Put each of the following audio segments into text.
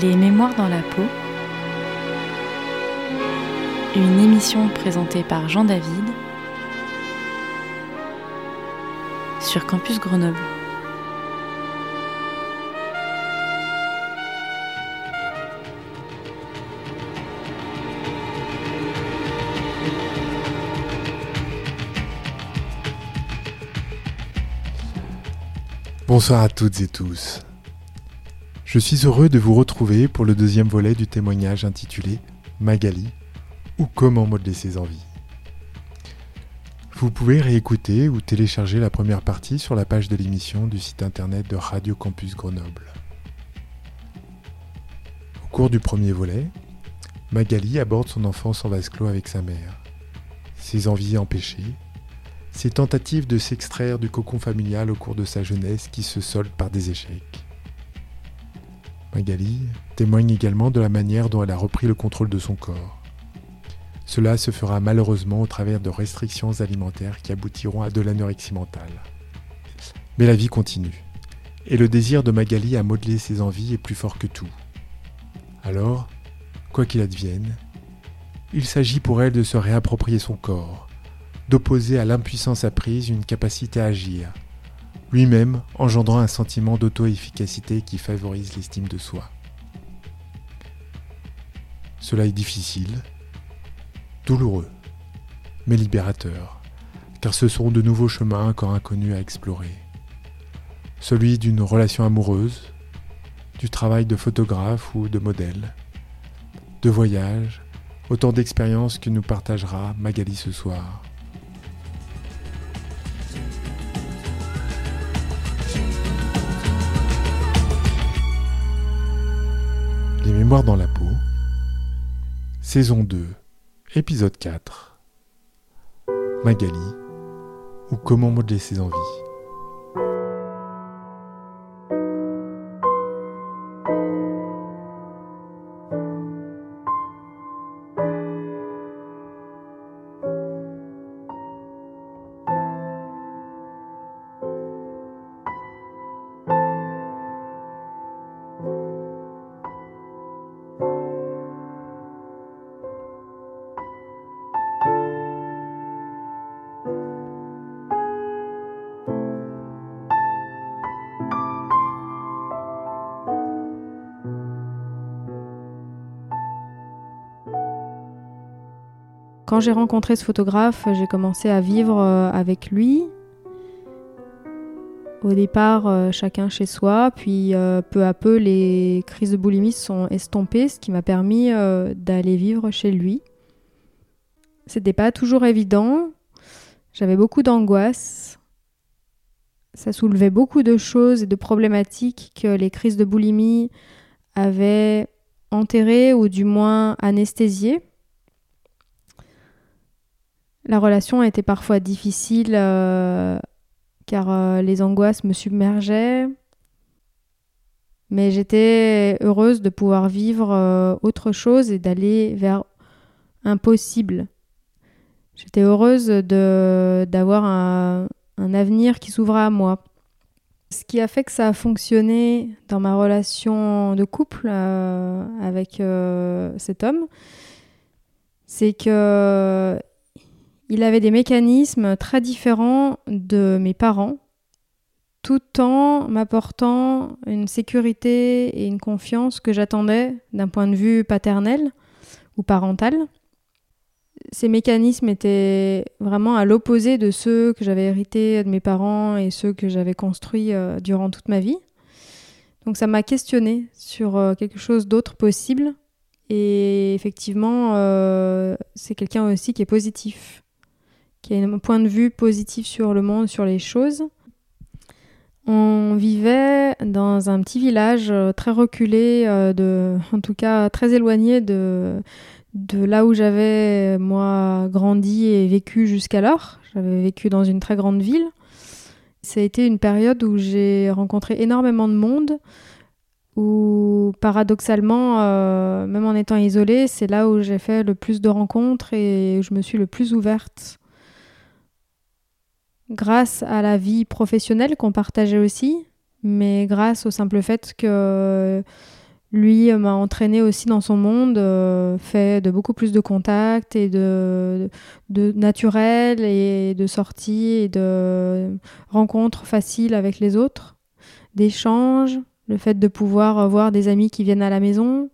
Les Mémoires dans la peau. Une émission présentée par Jean David sur Campus Grenoble. Bonsoir à toutes et tous. Je suis heureux de vous retrouver pour le deuxième volet du témoignage intitulé Magali ou comment modeler ses envies. Vous pouvez réécouter ou télécharger la première partie sur la page de l'émission du site internet de Radio Campus Grenoble. Au cours du premier volet, Magali aborde son enfance en vase clos avec sa mère, ses envies empêchées, ses tentatives de s'extraire du cocon familial au cours de sa jeunesse qui se soldent par des échecs. Magali témoigne également de la manière dont elle a repris le contrôle de son corps. Cela se fera malheureusement au travers de restrictions alimentaires qui aboutiront à de l'anorexie mentale. Mais la vie continue, et le désir de Magali à modeler ses envies est plus fort que tout. Alors, quoi qu'il advienne, il s'agit pour elle de se réapproprier son corps, d'opposer à l'impuissance apprise une capacité à agir, lui-même engendrant un sentiment d'auto-efficacité qui favorise l'estime de soi. Cela est difficile, douloureux, mais libérateur, car ce sont de nouveaux chemins encore inconnus à explorer. Celui d'une relation amoureuse, du travail de photographe ou de modèle, de voyage, autant d'expériences que nous partagera Magali ce soir. Les Mémoires dans la peau, saison 2, épisode 4. Magali, ou comment modeler ses envies? J'ai rencontré ce photographe, j'ai commencé à vivre euh, avec lui. Au départ, euh, chacun chez soi, puis euh, peu à peu, les crises de boulimie sont estompées, ce qui m'a permis d'aller vivre chez lui. C'était pas toujours évident. J'avais beaucoup d'angoisse. Ça soulevait beaucoup de choses et de problématiques que les crises de boulimie avaient enterrées ou du moins anesthésiées. La relation était parfois difficile euh, car euh, les angoisses me submergeaient. Mais j'étais heureuse de pouvoir vivre euh, autre chose et d'aller vers un. J'étais heureuse d'avoir un, un avenir qui s'ouvrait à moi. Ce qui a fait que ça a fonctionné dans ma relation de couple avec cet homme, c'est que il avait des mécanismes très différents de mes parents, tout en m'apportant une sécurité et une confiance que j'attendais d'un point de vue paternel ou parental. Ces mécanismes étaient vraiment à l'opposé de ceux que j'avais hérités de mes parents et ceux que j'avais construits euh, durant toute ma vie. Donc ça m'a questionné sur euh, quelque chose d'autre possible. Et effectivement, euh, c'est quelqu'un aussi qui est positif un point de vue positif sur le monde, sur les choses. On vivait dans un petit village euh, très reculé, euh, en tout cas très éloigné de, de là où j'avais moi grandi et vécu jusqu'alors. J'avais vécu dans une très grande ville. Ça a été une période où j'ai rencontré énormément de monde, où paradoxalement, euh, même en étant isolée, c'est là où j'ai fait le plus de rencontres et où je me suis le plus ouverte grâce à la vie professionnelle qu'on partageait aussi, mais grâce au simple fait que lui m'a entraîné aussi dans son monde, fait de beaucoup plus de contacts et de, de naturel et de sorties et de rencontres faciles avec les autres, d'échanges, le fait de pouvoir voir des amis qui viennent à la maison.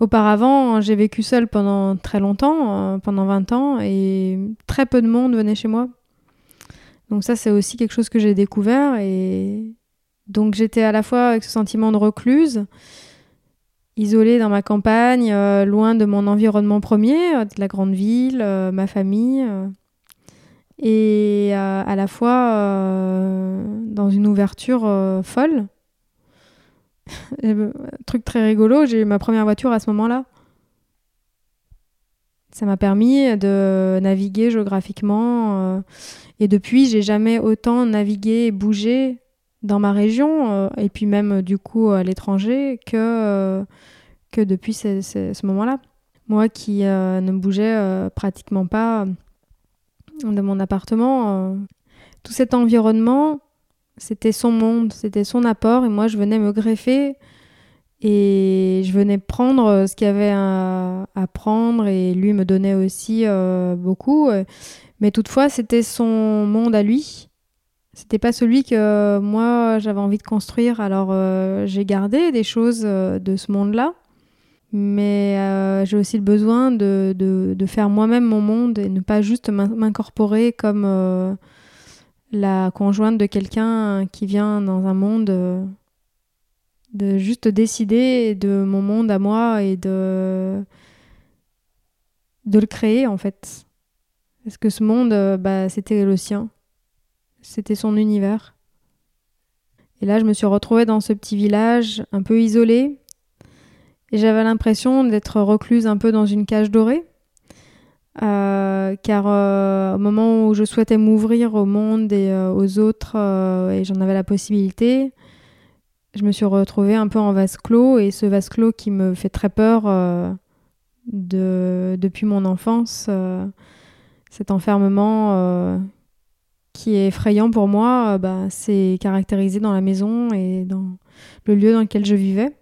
Auparavant, j'ai vécu seule pendant très longtemps, pendant 20 ans, et très peu de monde venait chez moi. Donc ça, c'est aussi quelque chose que j'ai découvert et donc j'étais à la fois avec ce sentiment de recluse, isolée dans ma campagne, euh, loin de mon environnement premier, euh, de la grande ville, euh, ma famille, et à la fois dans une ouverture folle. truc très rigolo, j'ai eu ma première voiture à ce moment-là. Ça m'a permis de naviguer géographiquement. Et depuis, j'ai jamais autant navigué et bougé dans ma région euh, et puis même euh, du coup à l'étranger que, euh, que depuis ce, moment-là. Moi qui ne bougeais pratiquement pas de mon appartement, tout cet environnement, c'était son monde, c'était son apport et moi je venais me greffer et je venais prendre ce qu'il y avait à, à, prendre et lui me donnait aussi beaucoup. Mais toutefois, c'était son monde à lui c'était pas celui que moi j'avais envie de construire. Alors euh, j'ai gardé des choses euh, de ce monde-là, mais euh, j'ai aussi le besoin de, de, faire moi-même mon monde et ne pas juste m'incorporer comme la conjointe de quelqu'un qui vient dans un monde. de juste décider de mon monde à moi et de, de le créer en fait. Parce que ce monde, bah, c'était le sien? C'était son univers? Et là, je me suis retrouvée dans ce petit village un peu isolé. Et j'avais l'impression d'être recluse un peu dans une cage dorée. Euh, car euh, au moment où je souhaitais m'ouvrir au monde et euh, aux autres, et j'en avais la possibilité, je me suis retrouvée un peu en vase clos. Et ce vase clos qui me fait très peur de, depuis mon enfance, cet enfermement qui est effrayant pour moi, euh, bah, c'est caractérisé dans la maison et dans le lieu dans lequel je vivais.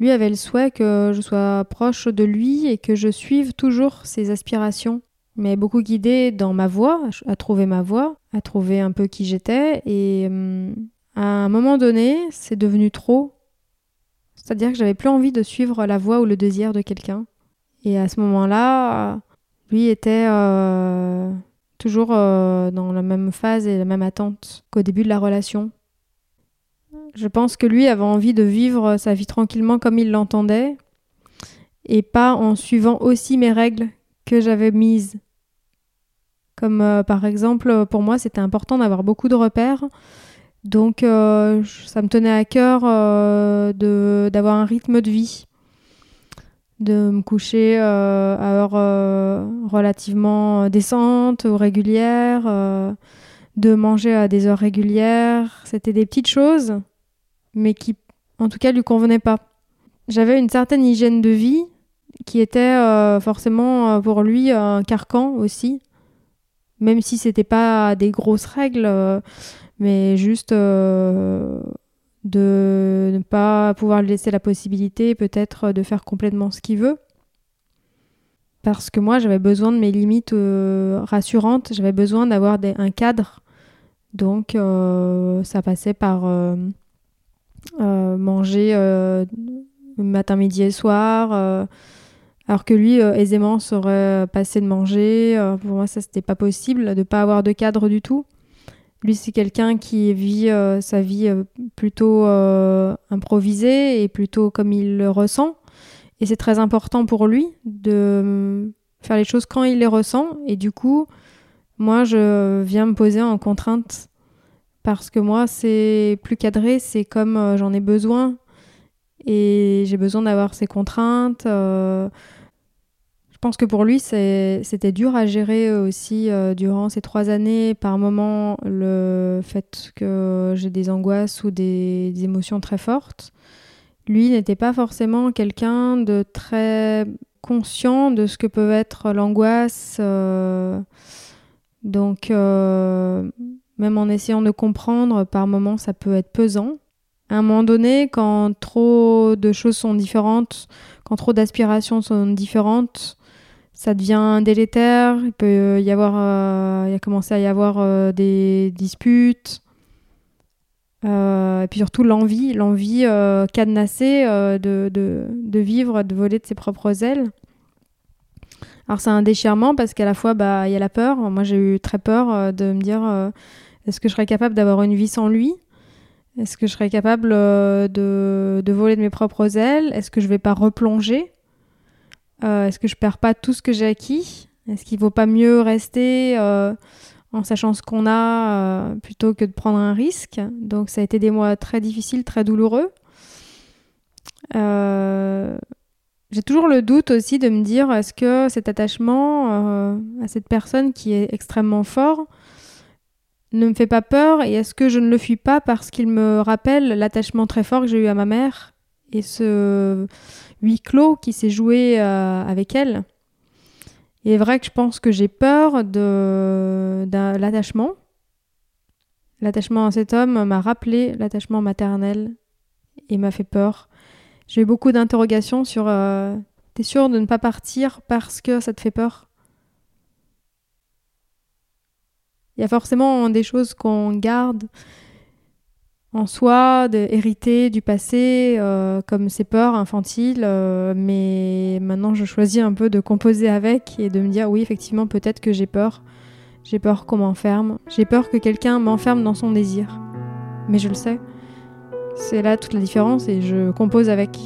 Lui avait le souhait que je sois proche de lui et que je suive toujours ses aspirations. Mais beaucoup guidé dans ma voie, à trouver ma voie, à trouver un peu qui j'étais. Et hum, à un moment donné, c'est devenu trop. C'est-à-dire que j'avais plus envie de suivre la voie ou le désir de quelqu'un. Et à ce moment-là, lui était euh, toujours euh, dans la même phase et la même attente qu'au début de la relation. Je pense que lui avait envie de vivre sa vie tranquillement comme il l'entendait et pas en suivant aussi mes règles que j'avais mises. Comme euh, par exemple, pour moi, c'était important d'avoir beaucoup de repères. Donc, ça me tenait à cœur d'avoir un rythme de vie de me coucher euh, à heure euh, relativement décente ou régulière, euh, de manger à des heures régulières. C'était des petites choses, mais qui, en tout cas, lui convenaient pas. J'avais une certaine hygiène de vie qui était forcément pour lui un carcan aussi, même si c'était pas des grosses règles, mais juste de ne pas pouvoir lui laisser la possibilité peut-être de faire complètement ce qu'il veut. Parce que moi, j'avais besoin de mes limites euh, rassurantes, j'avais besoin d'avoir un cadre. Donc, euh, ça passait par euh, manger matin, midi et soir. alors que lui, aisément, saurait passer de manger. pour moi, ça, c'était pas possible de ne pas avoir de cadre du tout. Lui, c'est quelqu'un qui vit euh, sa vie euh, plutôt euh, improvisée et plutôt comme il le ressent. Et c'est très important pour lui de faire les choses quand il les ressent. Et du coup, moi, je viens me poser en contrainte parce que moi, c'est plus cadré, c'est comme j'en ai besoin. Et j'ai besoin d'avoir ces contraintes. Pense que pour lui, c'était dur à gérer aussi euh, durant ces trois années. Par moments, le fait que j'ai des angoisses ou des, émotions très fortes. Lui n'était pas forcément quelqu'un de très conscient de ce que peut être l'angoisse. Euh. donc, euh, même en essayant de comprendre, par moments, ça peut être pesant. À un moment donné, quand trop de choses sont différentes, quand trop d'aspirations sont différentes, ça devient délétère. Il peut y avoir, euh, il a commencé à y avoir euh, des disputes. Euh, et puis surtout l'envie, l'envie cadenassée de, de, de, vivre, de voler de ses propres ailes. Alors c'est un déchirement parce qu'à la fois bah il y a la peur. Moi j'ai eu très peur de me dire est-ce que je serais capable d'avoir une vie sans lui? Est-ce que je serais capable de, de voler de mes propres ailes? Est-ce que je vais pas replonger? Euh, est-ce que je perds pas tout ce que j'ai acquis? Est-ce qu'il vaut pas mieux rester euh, en sachant ce qu'on a euh, plutôt que de prendre un risque? Donc ça a été des mois très difficiles, très douloureux. j'ai toujours le doute aussi de me dire est-ce que cet attachement à cette personne qui est extrêmement fort ne me fait pas peur? Et est-ce que je ne le fuis pas parce qu'il me rappelle l'attachement très fort que j'ai eu à ma mère? Et ce huis clos qui s'est joué euh, avec elle. Il est vrai que je pense que j'ai peur de, l'attachement. L'attachement à cet homme m'a rappelé l'attachement maternel et m'a fait peur. J'ai eu beaucoup d'interrogations sur euh, T'es sûr de ne pas partir parce que ça te fait peur? Il y a forcément des choses qu'on garde en soi, hériter du passé, euh, comme ses peurs infantiles. Euh, mais maintenant, je choisis un peu de composer avec et de me dire oui, effectivement, peut-être que j'ai peur. J'ai peur qu'on m'enferme. J'ai peur que quelqu'un m'enferme dans son désir. Mais je le sais. C'est là toute la différence et je compose avec.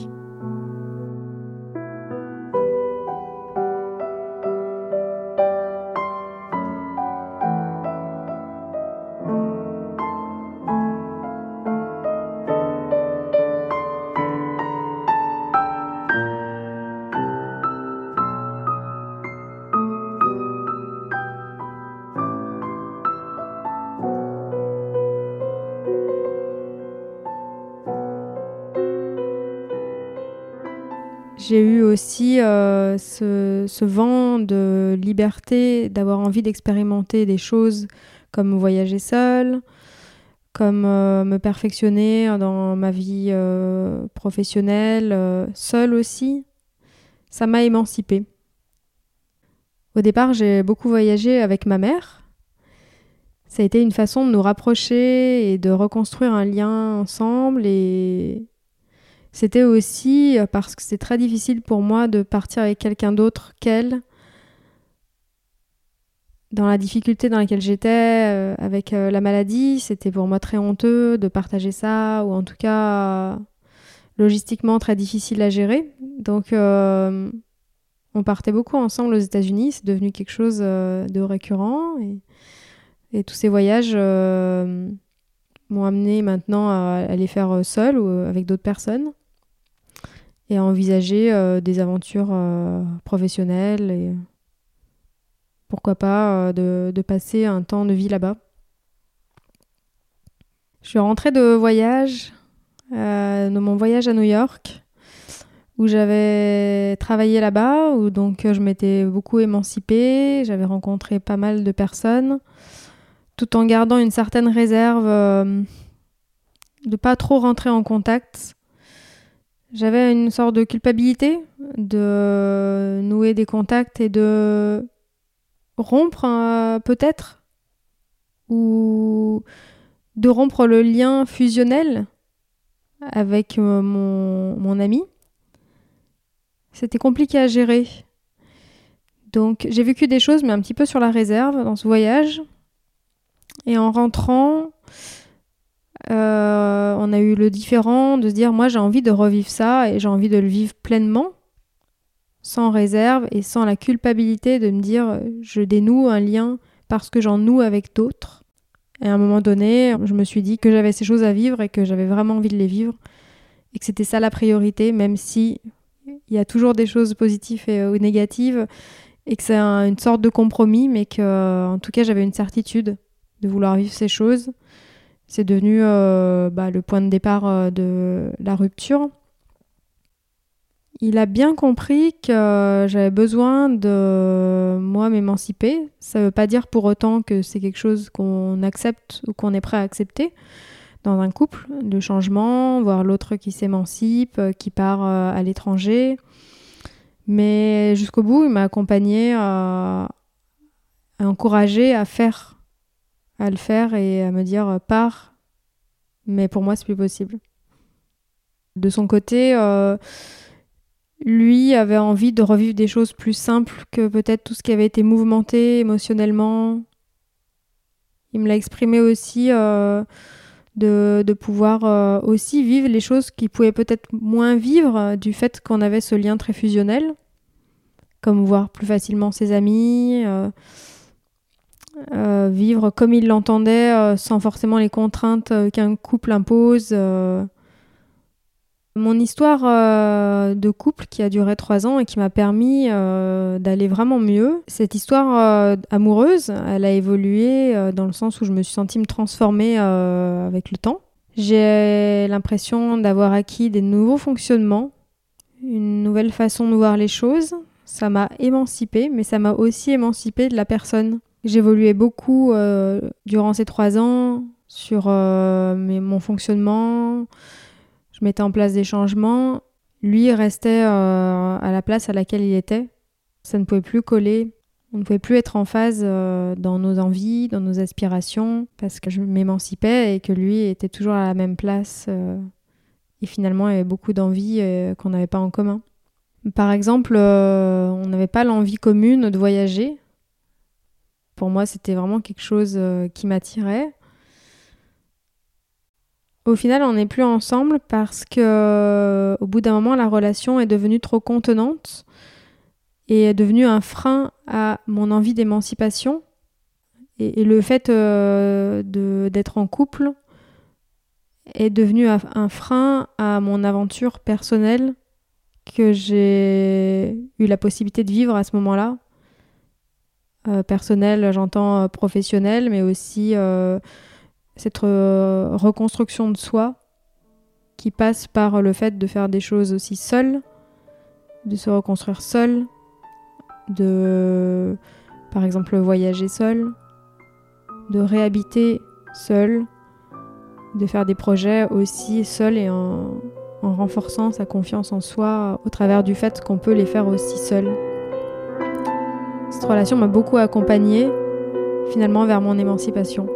J'ai eu aussi euh, ce, vent de liberté, d'avoir envie d'expérimenter des choses comme voyager seul, comme euh, me perfectionner dans ma vie euh, professionnelle, seule aussi. Ça m'a émancipée. Au départ, j'ai beaucoup voyagé avec ma mère. Ça a été une façon de nous rapprocher et de reconstruire un lien ensemble et c'était aussi euh, parce que c'est très difficile pour moi de partir avec quelqu'un d'autre qu'elle. Dans la difficulté dans laquelle j'étais euh, avec euh, la maladie, c'était pour moi très honteux de partager ça, ou en tout cas logistiquement très difficile à gérer. Donc on partait beaucoup ensemble aux États-Unis, c'est devenu quelque chose de récurrent. Et, tous ces voyages m'ont amené maintenant à, les faire seul ou avec d'autres personnes et à envisager euh, des aventures euh, professionnelles et pourquoi pas euh, de, passer un temps de vie là-bas. Je suis rentrée de voyage, de mon voyage à New York, où j'avais travaillé là-bas, où donc je m'étais beaucoup émancipée, j'avais rencontré pas mal de personnes, tout en gardant une certaine réserve de pas trop rentrer en contact j'avais une sorte de culpabilité de nouer des contacts et de rompre euh, peut-être ou de rompre le lien fusionnel avec euh, mon, mon ami. C'était compliqué à gérer. Donc j'ai vécu des choses mais un petit peu sur la réserve dans ce voyage. Et en rentrant, euh, on a eu le différent de se dire moi j'ai envie de revivre ça et j'ai envie de le vivre pleinement, sans réserve et sans la culpabilité de me dire je dénoue un lien parce que j'en noue avec d'autres. Et à un moment donné, je me suis dit que j'avais ces choses à vivre et que j'avais vraiment envie de les vivre et que c'était ça la priorité, même si il y a toujours des choses positives et, ou négatives et que c'est une sorte de compromis, mais que en tout cas j'avais une certitude de vouloir vivre ces choses c'est devenu euh, bah, le point de départ euh, de la rupture. Il a bien compris que j'avais besoin de moi m'émanciper. Ça ne veut pas dire pour autant que c'est quelque chose qu'on accepte ou qu'on est prêt à accepter. dans un couple, de changement, voir l'autre qui s'émancipe, qui part à l'étranger. Mais jusqu'au bout, il m'a accompagné à, encourager à faire, à le faire et à me dire pars. Mais pour moi, c'est plus possible. De son côté, lui avait envie de revivre des choses plus simples que peut-être tout ce qui avait été mouvementé émotionnellement. Il me l'a exprimé aussi euh, de, pouvoir euh, aussi vivre les choses qu'il pouvait peut-être moins vivre euh, du fait qu'on avait ce lien très fusionnel, comme voir plus facilement ses amis, vivre comme il l'entendait sans forcément les contraintes qu'un couple impose. Mon histoire euh, de couple qui a duré trois ans et qui m'a permis euh, d'aller vraiment mieux. Cette histoire euh, amoureuse, elle a évolué dans le sens où je me suis sentie me transformer avec le temps. J'ai l'impression d'avoir acquis des nouveaux fonctionnements, une nouvelle façon de voir les choses. Ça m'a émancipée, mais ça m'a aussi émancipée de la personne. J'évoluais beaucoup durant ces trois ans sur mon fonctionnement, je mettais en place des changements. Lui restait euh, à la place à laquelle il était. Ça ne pouvait plus coller. On ne pouvait plus être en phase euh, dans nos envies, dans nos aspirations, parce que je m'émancipais et que lui était toujours à la même place. Euh, et finalement, il y avait beaucoup d'envies qu'on n'avait pas en commun. Par exemple, on n'avait pas l'envie commune de voyager. Pour moi, c'était vraiment quelque chose qui m'attirait. Au final, on n'est plus ensemble parce que euh, au bout d'un moment, la relation est devenue trop contenante et est devenue un frein à mon envie d'émancipation. Et, le fait euh, d'être en couple est devenu un, frein à mon aventure personnelle que j'ai eu la possibilité de vivre à ce moment-là. Euh, personnelle, j'entends professionnelle, mais aussi cette euh, reconstruction de soi qui passe par le fait de faire des choses aussi seul, de se reconstruire seul, de par exemple voyager seul, de réhabiter seul, de faire des projets aussi seul et en, en renforçant sa confiance en soi au travers du fait qu'on peut les faire aussi seul. Cette relation m'a beaucoup accompagnée finalement vers mon émancipation.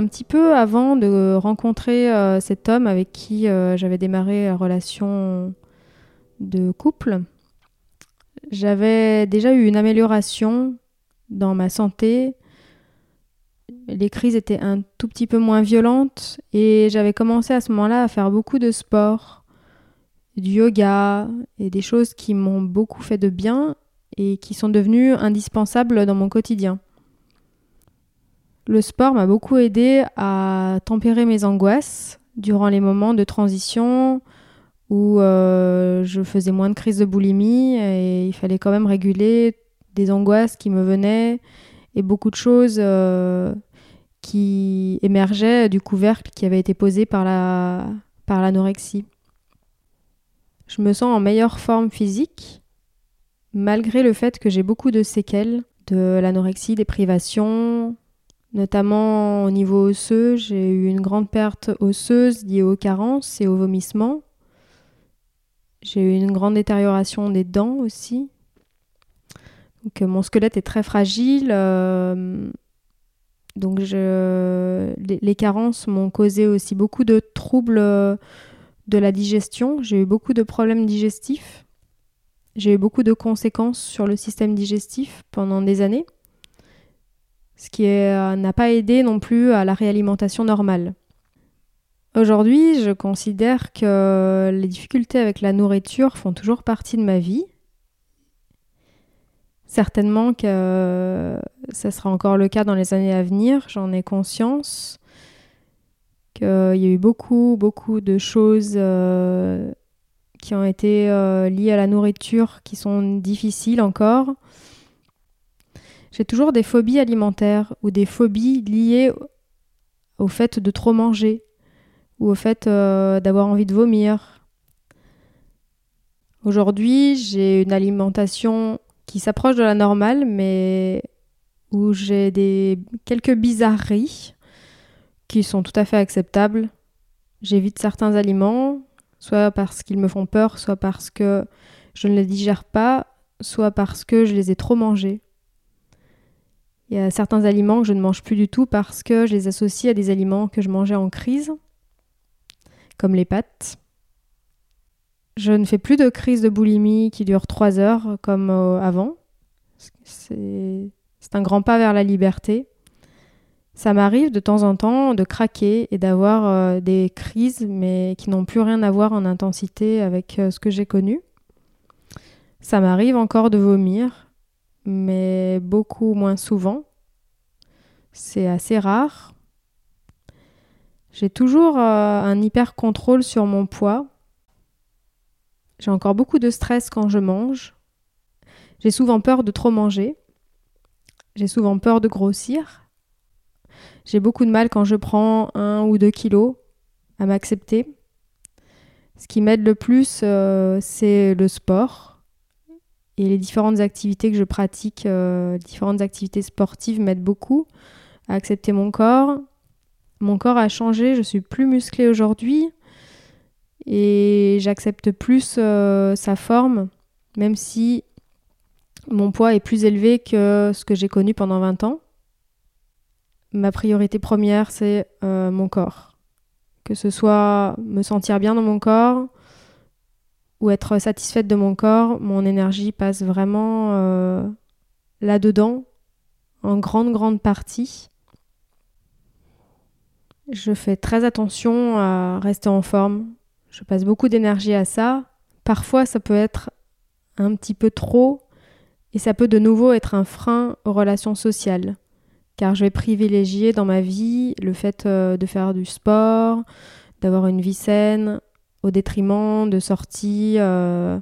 Un petit peu avant de rencontrer euh, cet homme avec qui euh, j'avais démarré la relation de couple, j'avais déjà eu une amélioration dans ma santé. Les crises étaient un tout petit peu moins violentes et j'avais commencé à ce moment-là à faire beaucoup de sport, du yoga et des choses qui m'ont beaucoup fait de bien et qui sont devenues indispensables dans mon quotidien. Le sport m'a beaucoup aidé à tempérer mes angoisses durant les moments de transition où euh, je faisais moins de crises de boulimie et il fallait quand même réguler des angoisses qui me venaient et beaucoup de choses euh, qui émergeaient du couvercle qui avait été posé par la par l'anorexie. Je me sens en meilleure forme physique malgré le fait que j'ai beaucoup de séquelles de l'anorexie, des privations, notamment au niveau osseux. J'ai eu une grande perte osseuse liée aux carences et aux vomissements. J'ai eu une grande détérioration des dents aussi. Donc, euh, mon squelette est très fragile. Euh, donc les, carences m'ont causé aussi beaucoup de troubles euh, de la digestion. J'ai eu beaucoup de problèmes digestifs. J'ai eu beaucoup de conséquences sur le système digestif pendant des années. Ce qui n'a pas aidé non plus à la réalimentation normale. Aujourd'hui, je considère que les difficultés avec la nourriture font toujours partie de ma vie. Certainement que ça sera encore le cas dans les années à venir, j'en ai conscience. Qu'il y a eu beaucoup, beaucoup de choses euh, qui ont été euh, liées à la nourriture qui sont difficiles encore. J'ai toujours des phobies alimentaires ou des phobies liées au fait de trop manger ou au fait euh, d'avoir envie de vomir. Aujourd'hui, j'ai une alimentation qui s'approche de la normale, mais où j'ai des quelques bizarreries qui sont tout à fait acceptables. J'évite certains aliments, soit parce qu'ils me font peur, soit parce que je ne les digère pas, soit parce que je les ai trop mangés. Il y a certains aliments que je ne mange plus du tout parce que je les associe à des aliments que je mangeais en crise comme les pâtes. Je ne fais plus de crise de boulimie qui dure trois heures comme euh, avant. C'est un grand pas vers la liberté. Ça m'arrive de temps en temps de craquer et d'avoir euh, des crises, mais qui n'ont plus rien à voir en intensité avec euh, ce que j'ai connu. Ça m'arrive encore de vomir, mais beaucoup moins souvent. C'est assez rare. J'ai toujours euh, un hyper contrôle sur mon poids. J'ai encore beaucoup de stress quand je mange. J'ai souvent peur de trop manger. J'ai souvent peur de grossir. J'ai beaucoup de mal quand je prends un ou deux kilos à m'accepter. Ce qui m'aide le plus, euh, c'est le sport. Et les différentes activités que je pratique, euh, différentes activités sportives m'aident beaucoup à accepter mon corps, mon corps a changé, je suis plus musclée aujourd'hui et j'accepte plus euh, sa forme, même si mon poids est plus élevé que ce que j'ai connu pendant 20 ans. Ma priorité première, c'est euh, mon corps. Que ce soit me sentir bien dans mon corps ou être satisfaite de mon corps, mon énergie passe vraiment euh, là-dedans, en grande, grande partie. Je fais très attention à rester en forme. Je passe beaucoup d'énergie à ça. Parfois, ça peut être un petit peu trop et ça peut de nouveau être un frein aux relations sociales. Car je vais privilégier dans ma vie le fait euh, de faire du sport, d'avoir une vie saine, au détriment de sorties euh,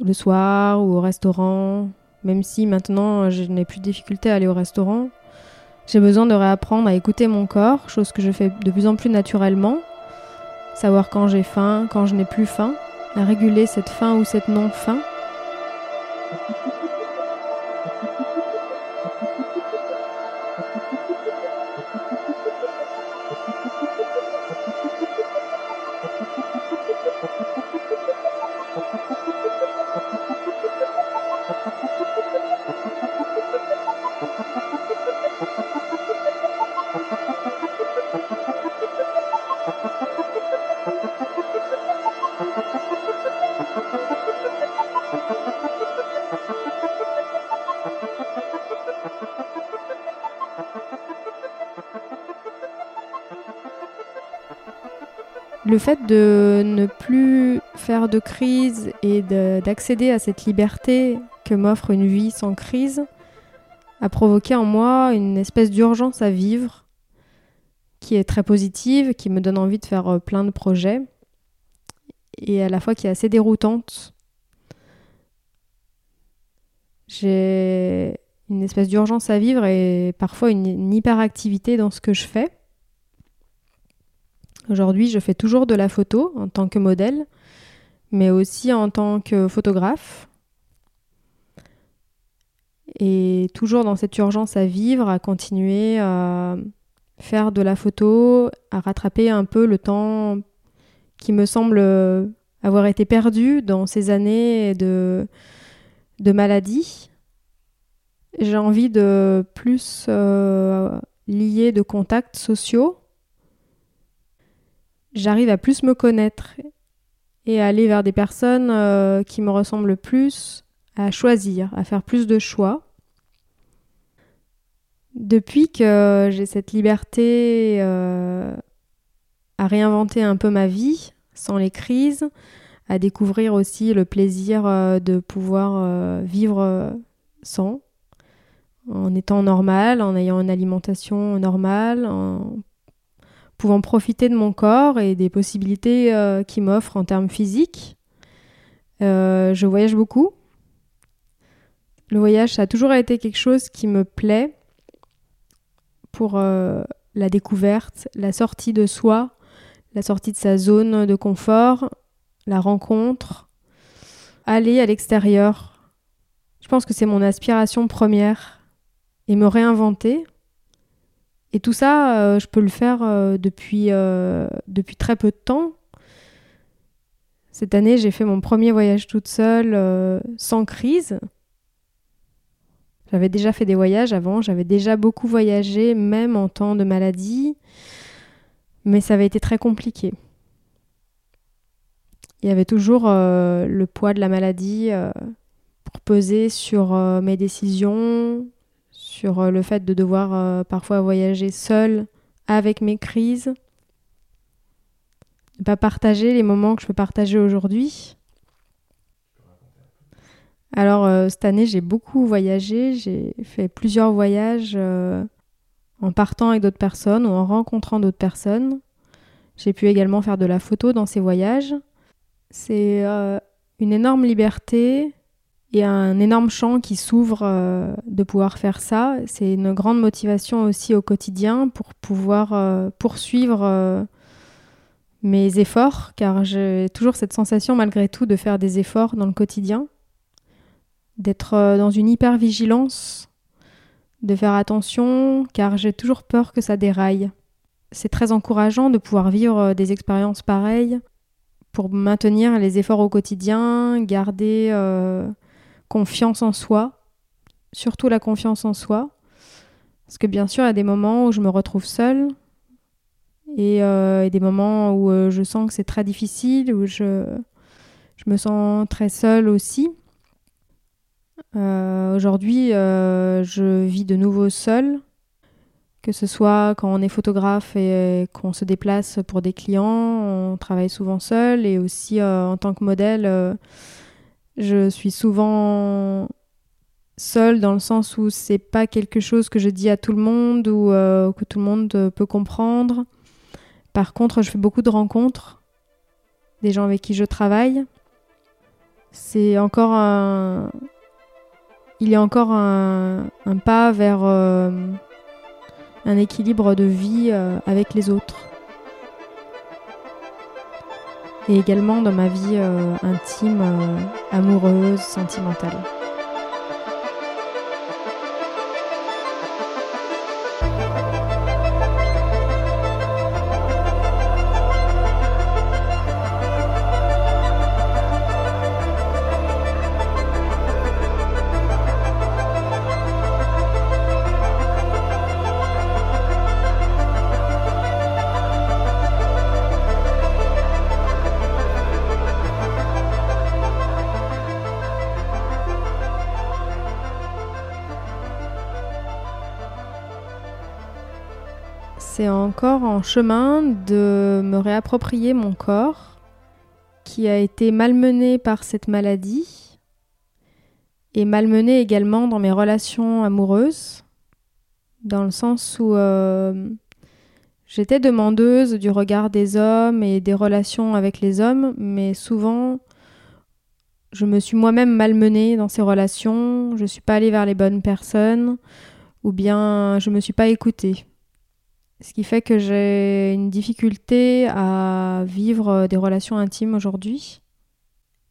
le soir ou au restaurant. Même si maintenant je n'ai plus de difficulté à aller au restaurant, j'ai besoin de réapprendre à écouter mon corps, chose que je fais de plus en plus naturellement. Savoir quand j'ai faim, quand je n'ai plus faim, à réguler cette faim ou cette non-faim. Le fait de ne plus faire de crise et d'accéder à cette liberté que m'offre une vie sans crise a provoqué en moi une espèce d'urgence à vivre qui est très positive, qui me donne envie de faire euh, plein de projets et à la fois qui est assez déroutante. J'ai une espèce d'urgence à vivre et parfois une hyperactivité dans ce que je fais. Aujourd'hui, je fais toujours de la photo en tant que modèle, mais aussi en tant que photographe. Et toujours dans cette urgence à vivre, à continuer à faire de la photo, à rattraper un peu le temps qui me semble avoir été perdu dans ces années de, maladie. J'ai envie de plus euh, lier de contacts sociaux j'arrive à plus me connaître et à aller vers des personnes euh, qui me ressemblent plus, à choisir, à faire plus de choix. Depuis que j'ai cette liberté euh, à réinventer un peu ma vie sans les crises, à découvrir aussi le plaisir euh, de pouvoir vivre sans, en étant normal, en ayant une alimentation normale, en pouvant profiter de mon corps et des possibilités euh, qu'il m'offre en termes physiques. Euh, je voyage beaucoup. Le voyage, ça a toujours été quelque chose qui me plaît pour euh, la découverte, la sortie de soi, la sortie de sa zone de confort, la rencontre, aller à l'extérieur. Je pense que c'est mon aspiration première et me réinventer et tout ça, euh, je peux le faire euh, depuis, euh, depuis très peu de temps. Cette année, j'ai fait mon premier voyage toute seule, sans crise. J'avais déjà fait des voyages avant, j'avais déjà beaucoup voyagé, même en temps de maladie, mais ça avait été très compliqué. Il y avait toujours le poids de la maladie pour peser sur mes décisions, sur euh, le fait de devoir euh, parfois voyager seul avec mes crises, ne pas partager les moments que je peux partager aujourd'hui. Alors euh, cette année j'ai beaucoup voyagé, j'ai fait plusieurs voyages en partant avec d'autres personnes ou en rencontrant d'autres personnes. J'ai pu également faire de la photo dans ces voyages. C'est une énorme liberté il y a un énorme champ qui s'ouvre euh, de pouvoir faire ça. C'est une grande motivation aussi au quotidien pour pouvoir euh, poursuivre euh, mes efforts, car j'ai toujours cette sensation malgré tout de faire des efforts dans le quotidien, d'être dans une hyper-vigilance, de faire attention, car j'ai toujours peur que ça déraille. C'est très encourageant de pouvoir vivre des expériences pareilles pour maintenir les efforts au quotidien, garder confiance en soi, surtout la confiance en soi. Parce que bien sûr, il y a des moments où je me retrouve seule et, euh, des moments où euh, je sens que c'est très difficile, où je, me sens très seule aussi. Euh, aujourd'hui, je vis de nouveau seule, que ce soit quand on est photographe et qu'on se déplace pour des clients, on travaille souvent seul et aussi en tant que modèle je suis souvent seule dans le sens où c'est pas quelque chose que je dis à tout le monde ou euh, que tout le monde peut comprendre. Par contre, je fais beaucoup de rencontres, des gens avec qui je travaille. C'est encore un. Il y a encore un, pas vers euh, un équilibre de vie euh, avec les autres et également dans ma vie euh, intime, euh, amoureuse, sentimentale. Encore en chemin de me réapproprier mon corps qui a été malmené par cette maladie et malmené également dans mes relations amoureuses, dans le sens où euh, j'étais demandeuse du regard des hommes et des relations avec les hommes, mais souvent je me suis moi-même malmenée dans ces relations, je ne suis pas allée vers les bonnes personnes, ou bien je ne me suis pas écoutée. Ce qui fait que j'ai une difficulté à vivre des relations intimes aujourd'hui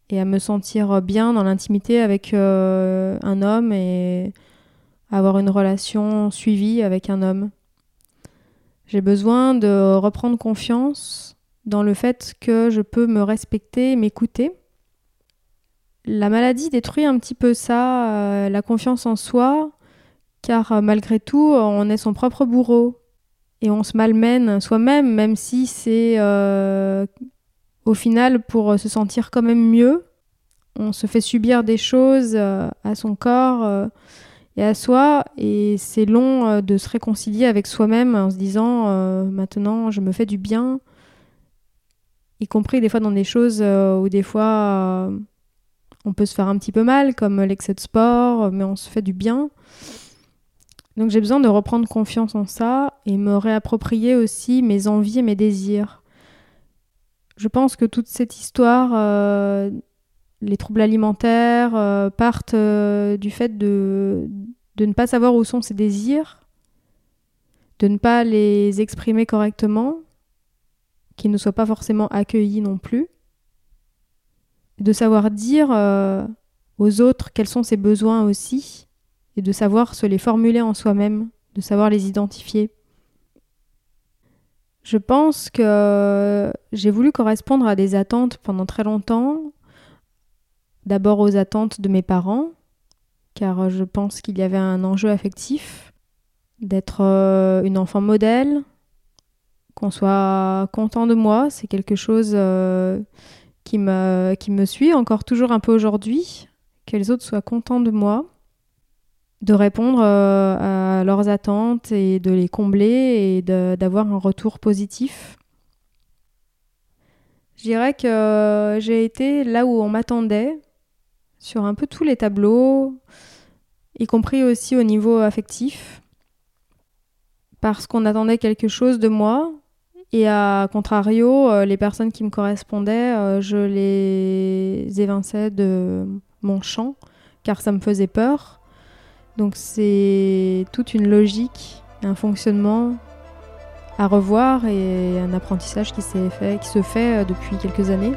et à me sentir bien dans l'intimité avec euh, un homme et avoir une relation suivie avec un homme. J'ai besoin de reprendre confiance dans le fait que je peux me respecter et m'écouter la maladie détruit un petit peu ça, euh, la confiance en soi, car euh, malgré tout, on est son propre bourreau et on se malmène soi-même, même si c'est euh, au final pour se sentir quand même mieux. On se fait subir des choses à son corps et à soi, et c'est long de se réconcilier avec soi-même en se disant maintenant je me fais du bien, y compris des fois dans des choses où des fois on peut se faire un petit peu mal, comme l'excès de sport, mais on se fait du bien. Donc j'ai besoin de reprendre confiance en ça et me réapproprier aussi mes envies et mes désirs. Je pense que toute cette histoire, euh, les troubles alimentaires, euh, partent euh, du fait de, de ne pas savoir où sont ses désirs, de ne pas les exprimer correctement, qu'ils ne soient pas forcément accueillis non plus de savoir dire aux autres quels sont ses besoins aussi, et de savoir se les formuler en soi-même, de savoir les identifier. Je pense que j'ai voulu correspondre à des attentes pendant très longtemps, d'abord aux attentes de mes parents, car je pense qu'il y avait un enjeu affectif, d'être euh, une enfant modèle, qu'on soit content de moi, c'est quelque chose euh, qui me, qui me suit encore toujours un peu aujourd'hui, que les autres soient contents de moi, de répondre euh, à leurs attentes et de les combler et d'avoir un retour positif. Je dirais que j'ai été là où on m'attendait, sur un peu tous les tableaux, y compris aussi au niveau affectif, parce qu'on attendait quelque chose de moi, et à contrario, euh, les personnes qui me correspondaient, euh, je les évinçais de mon champ, car ça me faisait peur. Donc c'est toute une logique, un fonctionnement à revoir et un apprentissage qui, se fait euh, depuis quelques années.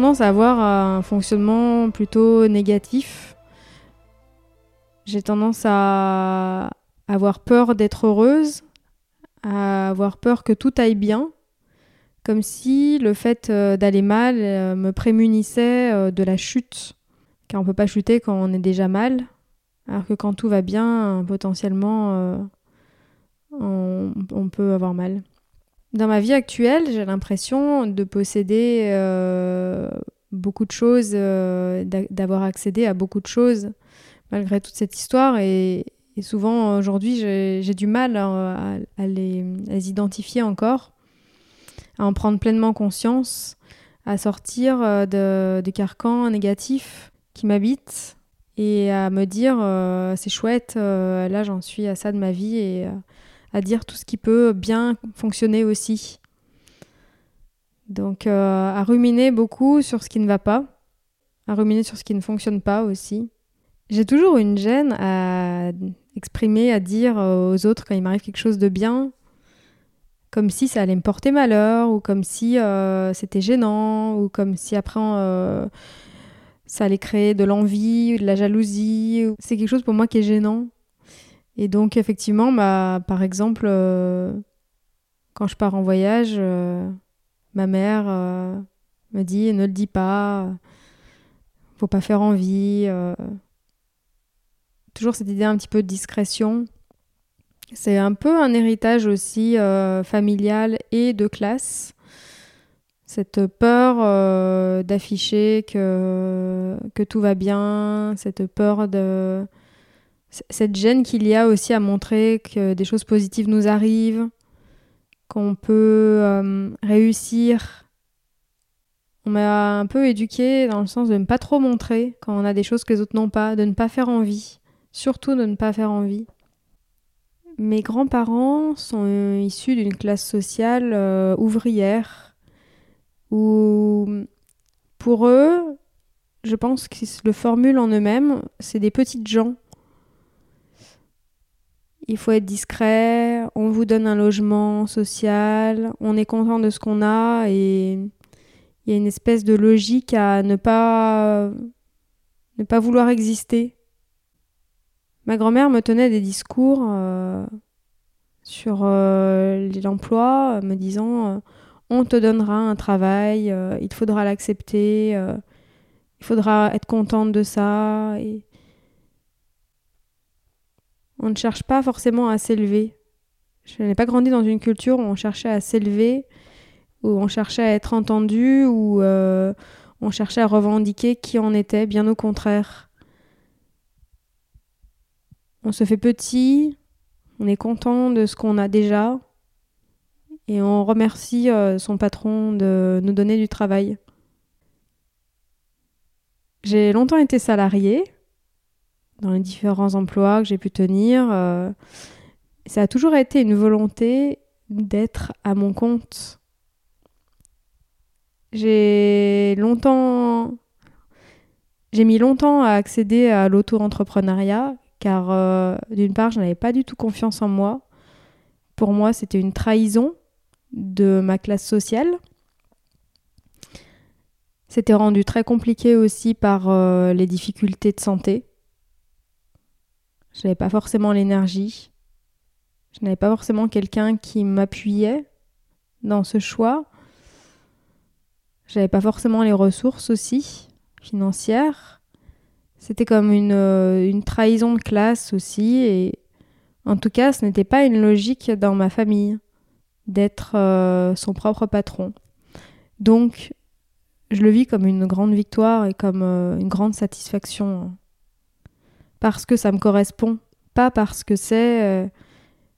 Tendance à avoir un fonctionnement plutôt négatif. J'ai tendance à avoir peur d'être heureuse, à avoir peur que tout aille bien, comme si le fait euh, d'aller mal euh, me prémunissait euh, de la chute, car on ne peut pas chuter quand on est déjà mal, alors que quand tout va bien, potentiellement, on peut avoir mal. Dans ma vie actuelle, j'ai l'impression de posséder euh, beaucoup de choses, euh, d'avoir accédé à beaucoup de choses malgré toute cette histoire. Et, souvent, aujourd'hui, j'ai du mal à, les, identifier encore, à en prendre pleinement conscience, à sortir euh, de, des carcans négatifs qui m'habitent et à me dire c'est chouette, là j'en suis à ça de ma vie et à dire tout ce qui peut bien fonctionner aussi. Donc euh, à ruminer beaucoup sur ce qui ne va pas, à ruminer sur ce qui ne fonctionne pas aussi. J'ai toujours une gêne à exprimer, à dire aux autres quand il m'arrive quelque chose de bien, comme si ça allait me porter malheur, ou comme si euh, c'était gênant, ou comme si après euh, ça allait créer de l'envie, de la jalousie. C'est quelque chose pour moi qui est gênant. Et donc, effectivement, bah, par exemple, euh, quand je pars en voyage, euh, ma mère euh, me dit ne le dis pas, faut pas faire envie. Toujours cette idée un petit peu de discrétion. C'est un peu un héritage aussi familial et de classe cette peur d'afficher que tout va bien, cette peur de... cette gêne qu'il y a aussi à montrer que des choses positives nous arrivent, qu'on peut euh, réussir. On m'a un peu éduqué dans le sens de ne pas trop montrer quand on a des choses que les autres n'ont pas, de ne pas faire envie, surtout de ne pas faire envie. Mes grands-parents sont issus d'une classe sociale euh, ouvrière où pour eux, je pense qu'ils le formulent en eux-mêmes, c'est des petites gens. Il faut être discret, on vous donne un logement social, on est content de ce qu'on a et il y a une espèce de logique à ne pas vouloir exister. Ma grand-mère me tenait des discours euh, sur euh, l'emploi, me disant euh, on te donnera un travail, euh, il faudra l'accepter, euh, il faudra être contente de ça. On ne cherche pas forcément à s'élever. Je n'ai pas grandi dans une culture où on cherchait à s'élever, où on cherchait à être entendu, où euh, on cherchait à revendiquer qui on était, bien au contraire. On se fait petit, on est content de ce qu'on a déjà, et on remercie euh, son patron de nous donner du travail. J'ai longtemps été salariée dans les différents emplois que j'ai pu tenir. Euh, ça a toujours été une volonté d'être à mon compte. J'ai longtemps j'ai mis longtemps à accéder à l'auto-entrepreneuriat car euh, d'une part, je n'avais pas du tout confiance en moi. Pour moi, c'était une trahison de ma classe sociale. C'était rendu très compliqué aussi par euh, les difficultés de santé. Je n'avais pas forcément l'énergie. Je n'avais pas forcément quelqu'un qui m'appuyait dans ce choix. Je n'avais pas forcément les ressources aussi financières. C'était comme une, euh, une trahison de classe aussi. Et en tout cas, ce n'était pas une logique dans ma famille d'être euh, son propre patron. Donc, je le vis comme une grande victoire et comme euh, une grande satisfaction. Parce que ça me correspond, pas parce que c'est euh,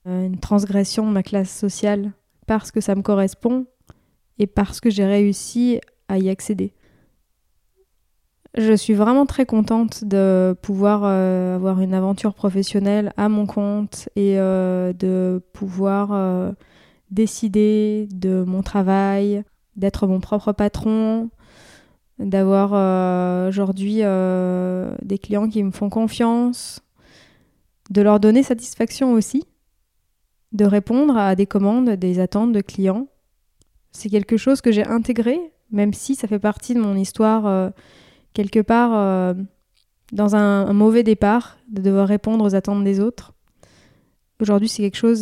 une transgression de ma classe sociale, parce que ça me correspond et parce que j'ai réussi à y accéder. Je suis vraiment très contente de pouvoir avoir une aventure professionnelle à mon compte et de pouvoir décider de mon travail, d'être mon propre patron, d'avoir euh, aujourd'hui euh, des clients qui me font confiance, de leur donner satisfaction aussi, de répondre à des commandes, des attentes de clients. C'est quelque chose que j'ai intégré, même si ça fait partie de mon histoire euh, quelque part dans un, mauvais départ, de devoir répondre aux attentes des autres. Aujourd'hui, c'est quelque chose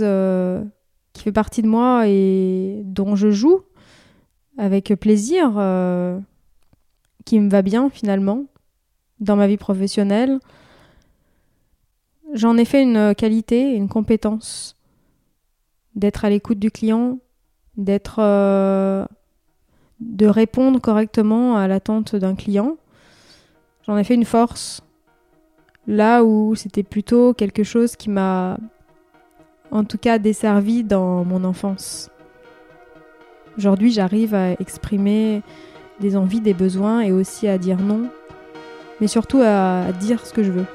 qui fait partie de moi et dont je joue avec plaisir, qui me va bien finalement dans ma vie professionnelle. J'en ai fait une qualité, une compétence d'être à l'écoute du client, d'être euh, de répondre correctement à l'attente d'un client. J'en ai fait une force. Là où c'était plutôt quelque chose qui m'a en tout cas desservi dans mon enfance. Aujourd'hui, j'arrive à exprimer des envies, des besoins et aussi à dire non, mais surtout à dire ce que je veux.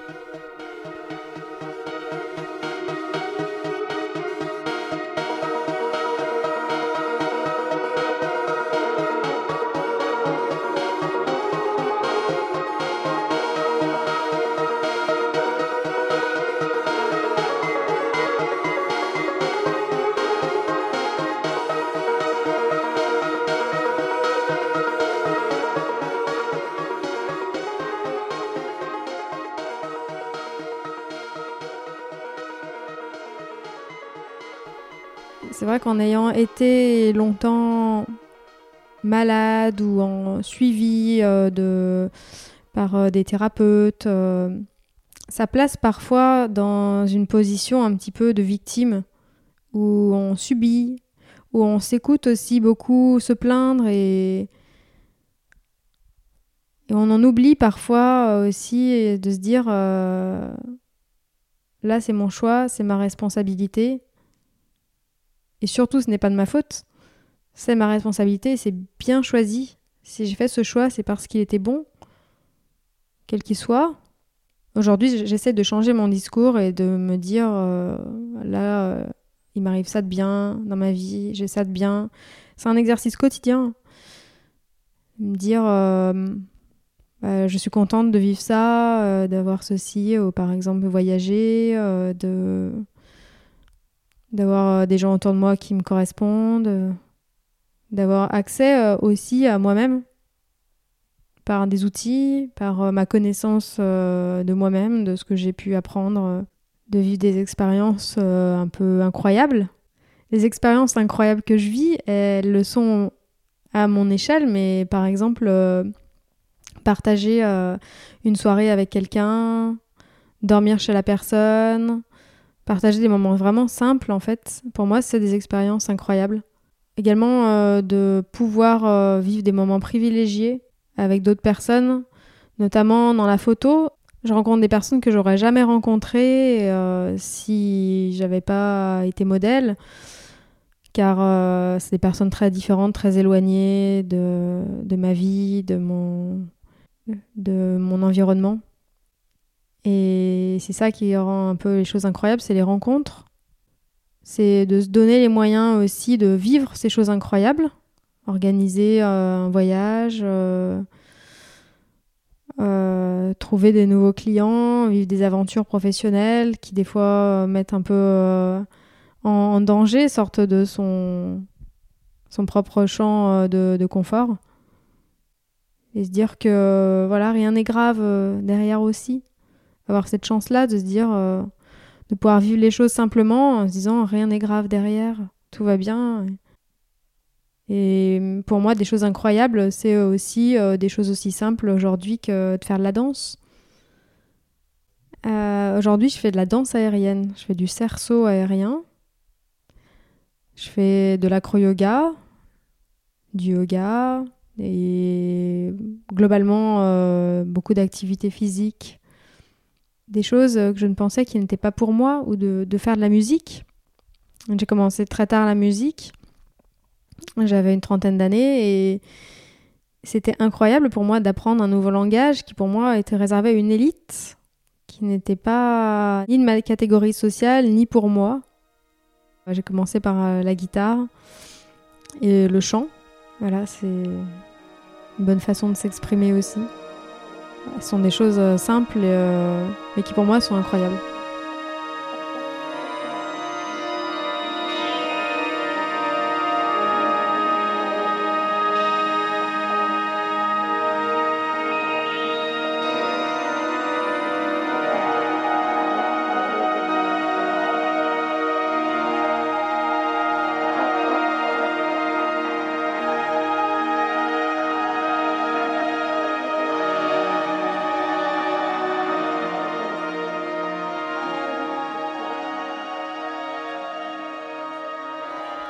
Malade ou en suivi euh, de, par euh, des thérapeutes, euh, ça place parfois dans une position un petit peu de victime, où on subit, où on s'écoute aussi beaucoup se plaindre et, et on en oublie parfois aussi de se dire là c'est mon choix, c'est ma responsabilité. Et surtout ce n'est pas de ma faute c'est ma responsabilité, c'est bien choisi. Si j'ai fait ce choix, c'est parce qu'il était bon, quel qu'il soit. Aujourd'hui, j'essaie de changer mon discours et de me dire, euh, là, euh, il m'arrive ça de bien dans ma vie, j'ai ça de bien. C'est un exercice quotidien. Me dire, euh, bah, je suis contente de vivre ça, d'avoir ceci, ou par exemple voyager, d'avoir des gens autour de moi qui me correspondent d'avoir accès euh, aussi à moi-même par des outils, par euh, ma connaissance euh, de moi-même, de ce que j'ai pu apprendre, de vivre des expériences un peu incroyables. Les expériences incroyables que je vis, elles le sont à mon échelle, mais par exemple, partager une soirée avec quelqu'un, dormir chez la personne, partager des moments vraiment simples, en fait, pour moi, c'est des expériences incroyables. Également euh, de pouvoir euh, vivre des moments privilégiés avec d'autres personnes, notamment dans la photo. Je rencontre des personnes que j'aurais jamais rencontrées euh, si j'avais pas été modèle, car c'est des personnes très différentes, très éloignées de, de ma vie, de mon, de mon environnement. Et c'est ça qui rend un peu les choses incroyables, c'est les rencontres c'est de se donner les moyens aussi de vivre ces choses incroyables, organiser euh, un voyage, euh, euh, trouver des nouveaux clients, vivre des aventures professionnelles qui des fois mettent un peu en, danger, sortent de son, son propre champ de, de, confort. Et se dire que voilà, rien n'est grave derrière aussi. Avoir cette chance-là de se dire de pouvoir vivre les choses simplement en se disant rien n'est grave derrière, tout va bien. Et pour moi, des choses incroyables, c'est aussi euh, des choses aussi simples aujourd'hui que de faire de la danse. Euh, aujourd'hui, je fais de la danse aérienne. Je fais du cerceau aérien. Je fais de l'acro-yoga, du yoga et globalement euh, beaucoup d'activités physiques des choses que je ne pensais qui n'étaient pas pour moi ou de, faire de la musique. J'ai commencé très tard la musique. J'avais une trentaine d'années et c'était incroyable pour moi d'apprendre un nouveau langage qui pour moi était réservé à une élite qui n'était pas ni de ma catégorie sociale ni pour moi. J'ai commencé par euh, la guitare et le chant. Voilà, c'est une bonne façon de s'exprimer aussi. Ce sont des choses euh, simples, euh, mais qui pour moi sont incroyables.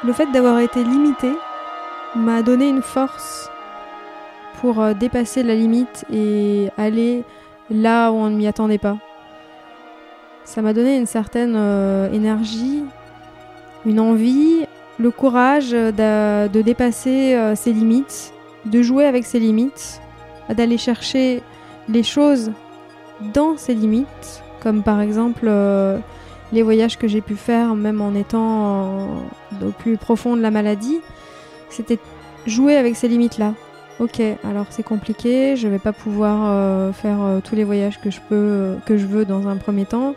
Le fait d'avoir été limité m'a donné une force pour euh, dépasser la limite et aller là où on ne m'y attendait pas. Ça m'a donné une certaine euh, énergie, une envie, le courage de, dépasser euh, ses limites, de jouer avec ses limites, d'aller chercher les choses dans ses limites, comme par exemple les voyages que j'ai pu faire, même en étant au plus profond de la maladie, c'était jouer avec ces limites-là. Ok, alors c'est compliqué, je vais pas pouvoir euh, faire euh, tous les voyages que je peux, euh, que je veux dans un premier temps,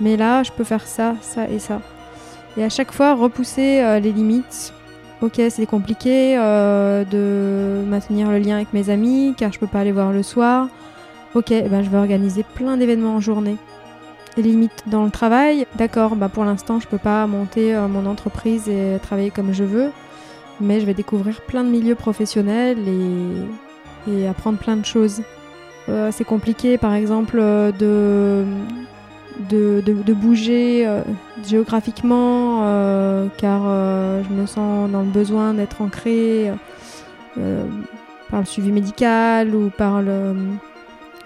mais là, je peux faire ça, ça et ça. Et à chaque fois, repousser les limites. Ok, c'est compliqué de maintenir le lien avec mes amis, car je peux pas aller voir le soir. Ok, eh ben, je vais organiser plein d'événements en journée limites dans le travail. D'accord, bah pour l'instant, je peux pas monter euh, mon entreprise et travailler comme je veux, mais je vais découvrir plein de milieux professionnels et, apprendre plein de choses. Euh, c'est compliqué, par exemple, euh, de, de, bouger géographiquement, car je me sens dans le besoin d'être ancrée par le suivi médical ou par le,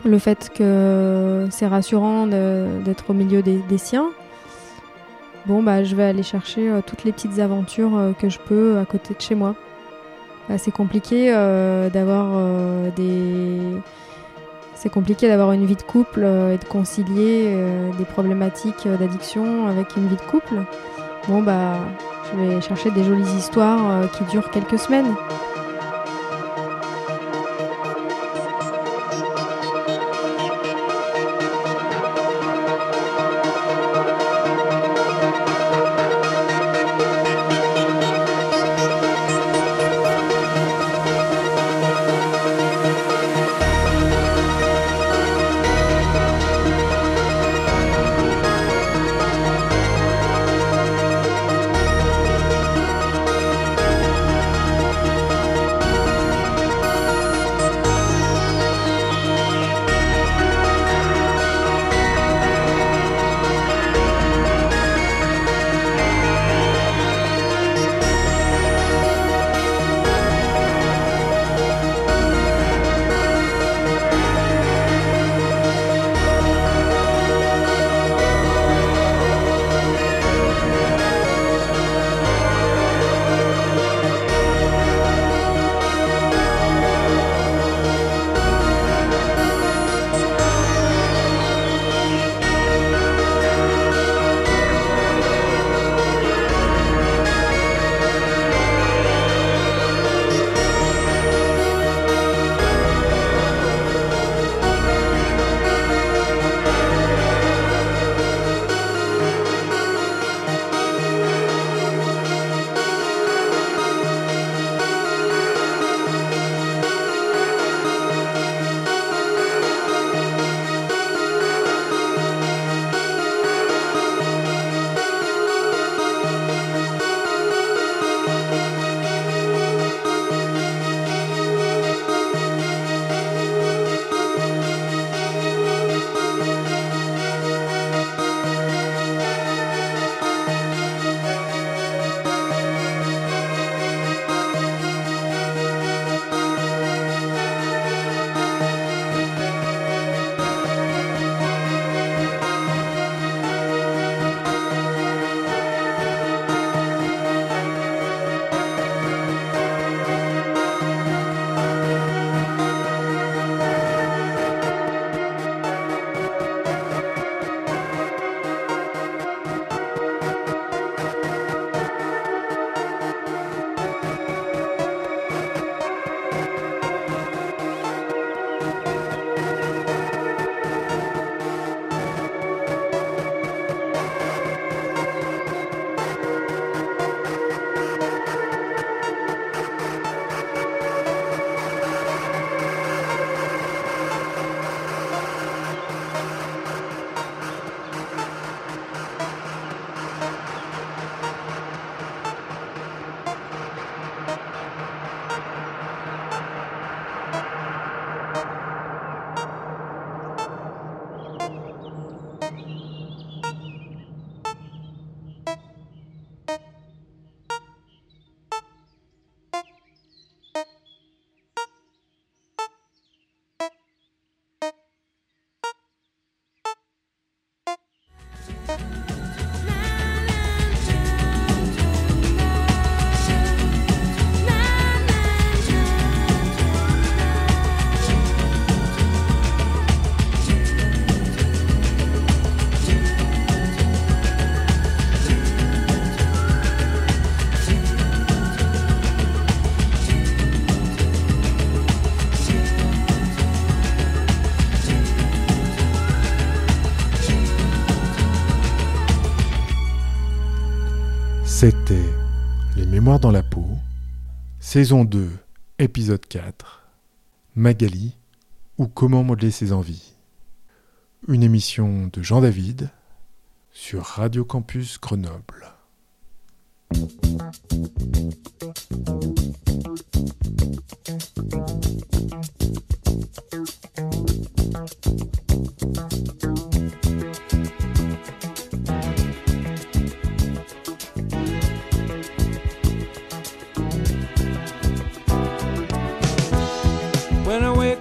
le fait que c'est rassurant d'être au milieu des, siens. Bon, bah, je vais aller chercher euh, toutes les petites aventures euh, que je peux à côté de chez moi. Bah, c'est compliqué euh, d'avoir. C'est compliqué d'avoir une vie de couple et de concilier des problématiques d'addiction avec une vie de couple. Bon, bah, je vais chercher des jolies histoires qui durent quelques semaines. Saison 2, épisode 4, Magali ou comment modeler ses envies. Une émission de Jean David sur Radio Campus Grenoble.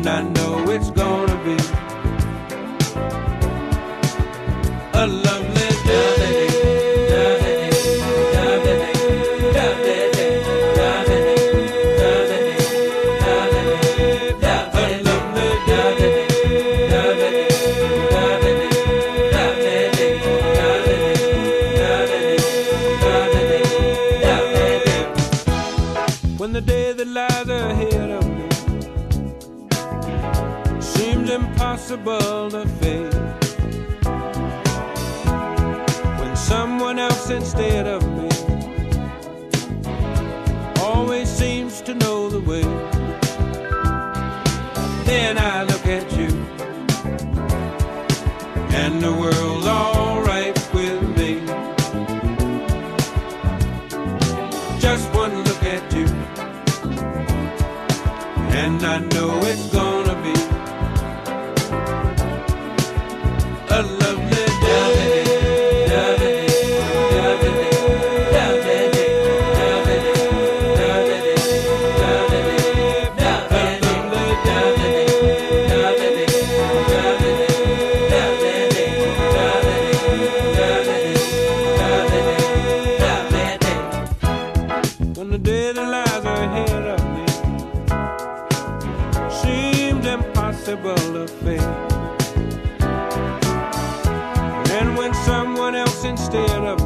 and I know it's gonna be someone else instead of